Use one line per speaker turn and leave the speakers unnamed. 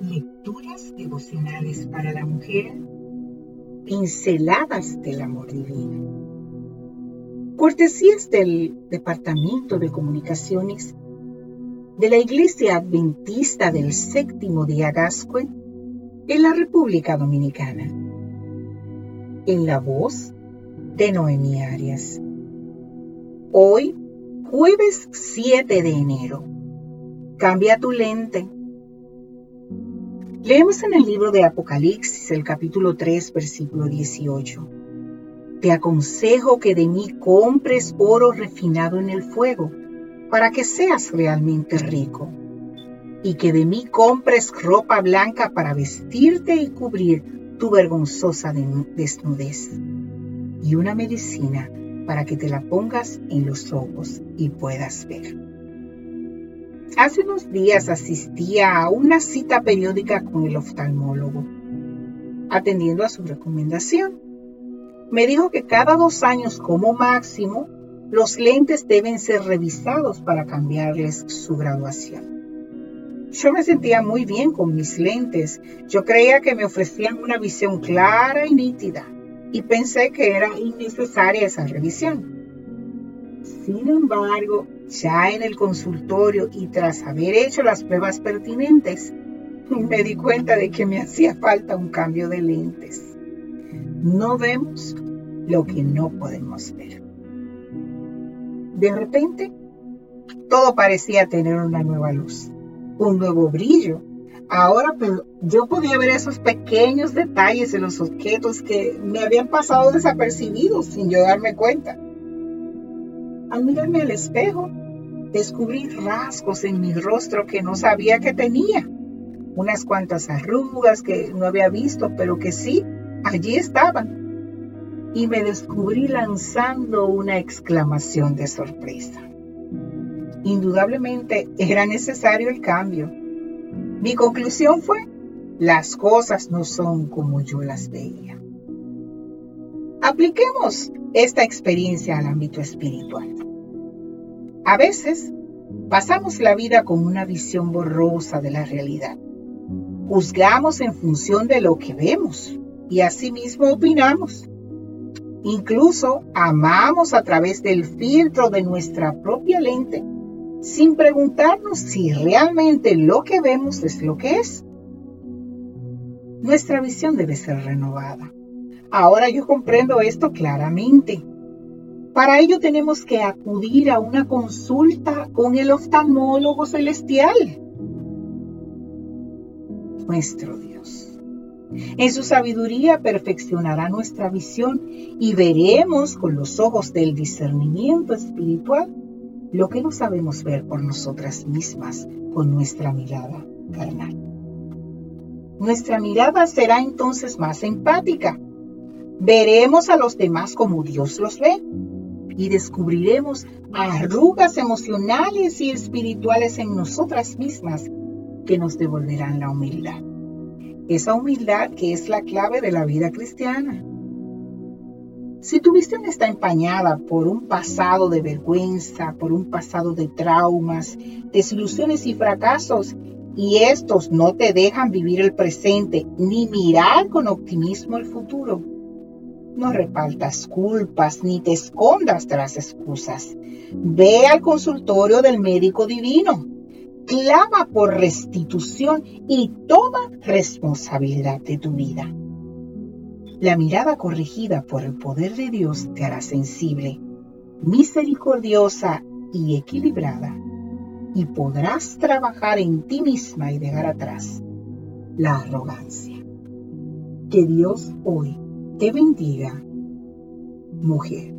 Lecturas devocionales para la mujer. Pinceladas del amor divino. Cortesías del Departamento de Comunicaciones de la Iglesia Adventista del Séptimo Día Gascue en la República Dominicana. En la voz de Noemi Arias. Hoy, jueves 7 de enero. Cambia tu lente Leemos en el libro de Apocalipsis, el capítulo 3, versículo 18. Te aconsejo que de mí compres oro refinado en el fuego, para que seas realmente rico, y que de mí compres ropa blanca para vestirte y cubrir tu vergonzosa desnudez, y una medicina para que te la pongas en los ojos y puedas ver. Hace unos días asistía a una cita periódica con el oftalmólogo. Atendiendo a su recomendación, me dijo que cada dos años como máximo los lentes deben ser revisados para cambiarles su graduación. Yo me sentía muy bien con mis lentes. Yo creía que me ofrecían una visión clara y nítida y pensé que era innecesaria esa revisión. Sin embargo, ya en el consultorio y tras haber hecho las pruebas pertinentes, me di cuenta de que me hacía falta un cambio de lentes. No vemos lo que no podemos ver. De repente, todo parecía tener una nueva luz, un nuevo brillo. Ahora yo podía ver esos pequeños detalles en los objetos que me habían pasado desapercibidos sin yo darme cuenta. Al mirarme al espejo, descubrí rasgos en mi rostro que no sabía que tenía. Unas cuantas arrugas que no había visto, pero que sí, allí estaban. Y me descubrí lanzando una exclamación de sorpresa. Indudablemente era necesario el cambio. Mi conclusión fue, las cosas no son como yo las veía. Apliquemos esta experiencia al ámbito espiritual. A veces pasamos la vida con una visión borrosa de la realidad. Juzgamos en función de lo que vemos y asimismo opinamos. Incluso amamos a través del filtro de nuestra propia lente sin preguntarnos si realmente lo que vemos es lo que es. Nuestra visión debe ser renovada. Ahora yo comprendo esto claramente. Para ello tenemos que acudir a una consulta con el oftalmólogo celestial, nuestro Dios. En su sabiduría perfeccionará nuestra visión y veremos con los ojos del discernimiento espiritual lo que no sabemos ver por nosotras mismas con nuestra mirada carnal. Nuestra mirada será entonces más empática. Veremos a los demás como Dios los ve y descubriremos arrugas emocionales y espirituales en nosotras mismas que nos devolverán la humildad. Esa humildad que es la clave de la vida cristiana. Si tu visión está empañada por un pasado de vergüenza, por un pasado de traumas, desilusiones y fracasos, y estos no te dejan vivir el presente ni mirar con optimismo el futuro, no repartas culpas ni te escondas tras excusas. Ve al consultorio del médico divino. Clama por restitución y toma responsabilidad de tu vida. La mirada corregida por el poder de Dios te hará sensible, misericordiosa y equilibrada, y podrás trabajar en ti misma y dejar atrás la arrogancia. Que Dios hoy te bendiga, mujer.